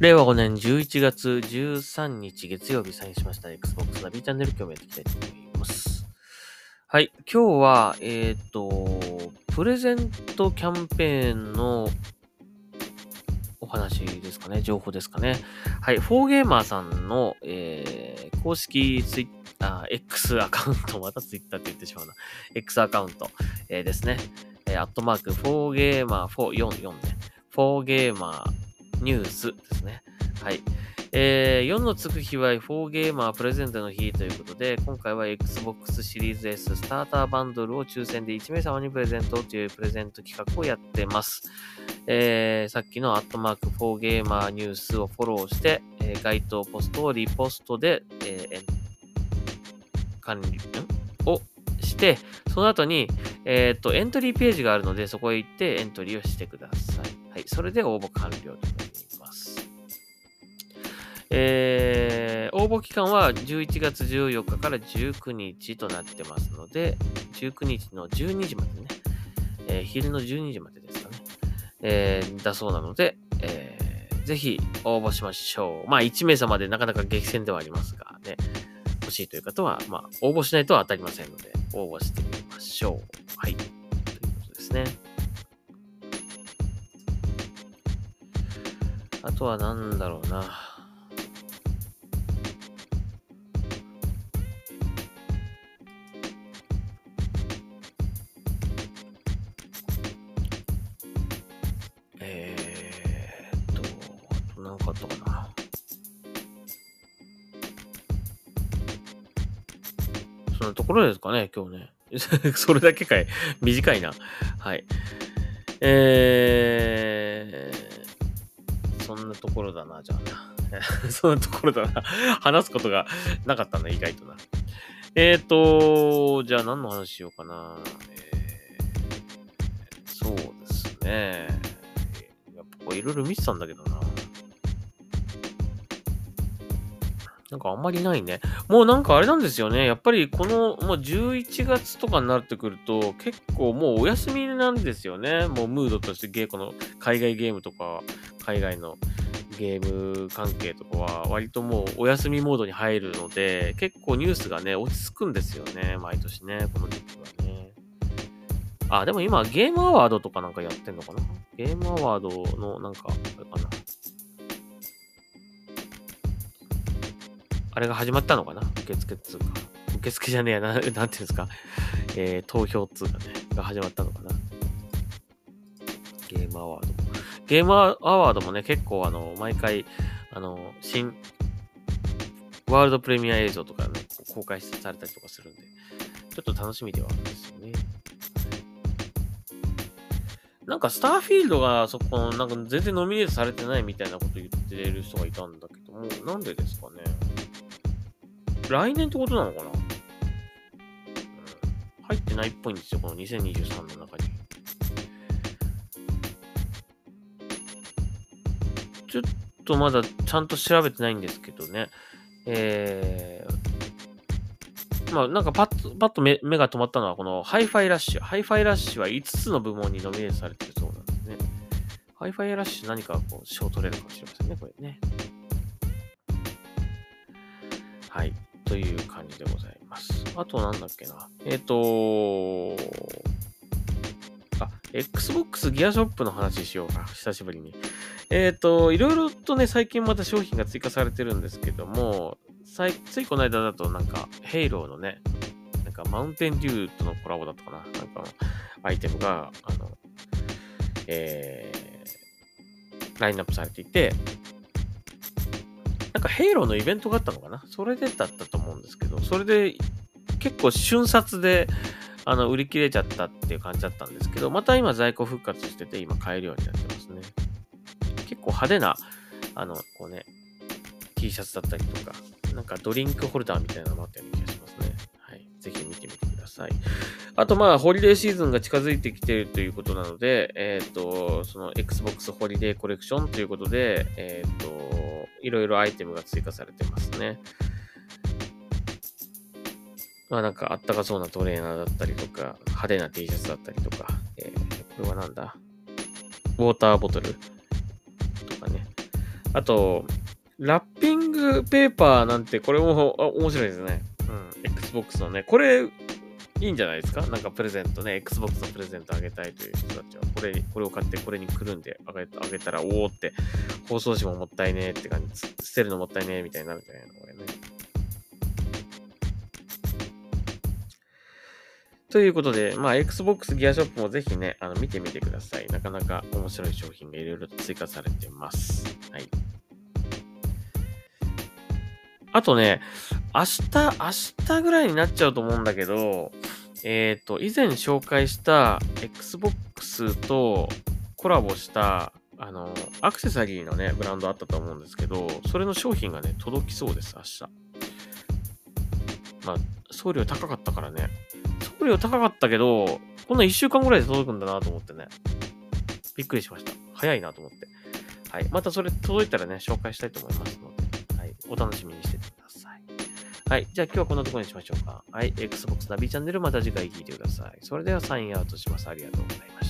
令和5年11月13日月曜日サインしました Xbox ナビチャンネル今日もやっていきたいと思います。はい。今日は、えっ、と、プレゼントキャンペーンのお話ですかね、情報ですかね。はい。4Gamer さんの、えー公式ツイッター、X アカウント、またツイッターって言ってしまうな。X アカウント、えーですね。えーアットマーク、4Gamer 4、4、4ね。フォーゲーマーニュースですね。はい。えー4のつく日は4ゲーマープレゼントの日ということで、今回は Xbox シリーズ S スターターバンドルを抽選で1名様にプレゼントというプレゼント企画をやってます。えーさっきのアットマーク4ゲーマーニュースをフォローして、えー該当ポストをリポストで、えー管理をして、その後に、えっ、と、エントリーページがあるので、そこへ行ってエントリーをしてください。はい。それで応募完了と。えー応募期間は11月14日から19日となってますので、19日の12時までね、えー昼の12時までですかね、えーだそうなので、えーぜひ応募しましょう。まあ、1名様でなかなか激戦ではありますがね、欲しいという方は、まあ、応募しないと当たりませんので、応募してみましょう。はい。ということですね。あとは何だろうな。あと何かったかな。そんなところですかね、今日ね。それだけかい。短いな。はい。えー、そんなところだな、じゃあな。そんなところだな。話すことがなかったな、意外とな。えーと、じゃあ何の話しようかな。えー、そうですね。やっぱいろいろ見てたんだけどな。なんかあんまりないね。もうなんかあれなんですよね。やっぱりこのもう11月とかになってくると結構もうお休みなんですよね。もうムードとしてゲーこの海外ゲームとか海外のゲーム関係とかは割ともうお休みモードに入るので結構ニュースがね落ち着くんですよね。毎年ね。この時期はね。あ、でも今ゲームアワードとかなんかやってんのかな？ゲームアワードのなんか、あれ。が始まったのかな？受付っつうか。受付じゃねえやな、なんていうんですか？えー、投票っつうかね、が始まったのかな？ゲームアワード。ゲームアワードもね、結構あの、毎回、あの、新、ワールドプレミア映像とかね、公開されたりとかするんで、ちょっと楽しみではあるんですよね。なんか、スターフィールドがそこの、なんか全然ノミネートされてないみたいなこと言ってる人がいたんだけども、なんでですかね？来年ってことなのかな、うん、入ってないっぽいんですよ、この2023の中に。ちょっとまだちゃんと調べてないんですけどね。えー、まあなんかパッと、パッと目目が止まったのはこのハイファイラッシュ。ハイファイラッシュは5つの部門にノミネートされてるそうなんですね。ハイファイラッシュ何かこう賞取れるかもしれませんね、これね。はい。という感じでございます。あとなんだっけな。えっ、とあ、Xbox ギアショップの話しようか。久しぶりに。えっ、と、いろいろとね、最近また商品が追加されてるんですけども、いついこの間だとなんか、ヘイローのね、なんかマウンテンデューとのコラボだったかな。なんか、アイテムが、あの、えー、ラインナップされていて、なんかヘイローのイベントがあったのかな？それでだったと思うんですけど、それで結構瞬殺であの売り切れちゃったっていう感じだったんですけど、また今在庫復活してて今買えるようになってますね。結構派手な、あの、こうね、T シャツだったりとか、なんかドリンクホルダーみたいなのもあったような気がしますね。はい。ぜひ見てみてください。あとまあ、ホリデーシーズンが近づいてきてるということなので、えっ、と、その Xbox ホリデーコレクションということで、えっ、と、いろいろアイテムが追加されてますね。まあなんかあったかそうなトレーナーだったりとか、派手な T シャツだったりとか、えーこれはなんだ？ウォーターボトルとかね。あと、ラッピングペーパーなんて、これも面白いですね。うん。Xbox のね。これ、いいんじゃないですか？なんかプレゼントね。Xbox のプレゼントあげたいという人たちは、これ、これを買ってこれに来るんであげあげたら、おおって、包装紙ももったいねえって感じ、捨てるのもったいねえみたいになるんじゃないの？これね。ということで、まあ、Xbox ギアショップもぜひね、あの、見てみてください。なかなか面白い商品がいろいろと追加されてます。はい。あとね、明日、明日ぐらいになっちゃうと思うんだけど、えっ、と、以前紹介した Xbox とコラボした、あの、アクセサリーのね、ブランドあったと思うんですけど、それの商品がね、届きそうです、明日。まあ、送料高かったからね。送料高かったけど、こんな1週間ぐらいで届くんだなと思ってね。びっくりしました。早いなと思って。はい。またそれ届いたらね、紹介したいと思いますの、お楽しみにしててください。はい。じゃあ今日はこんなところにしましょうか。はい。Xbox ナビチャンネルまた次回聞いてください。それではサインアウトします。ありがとうございました。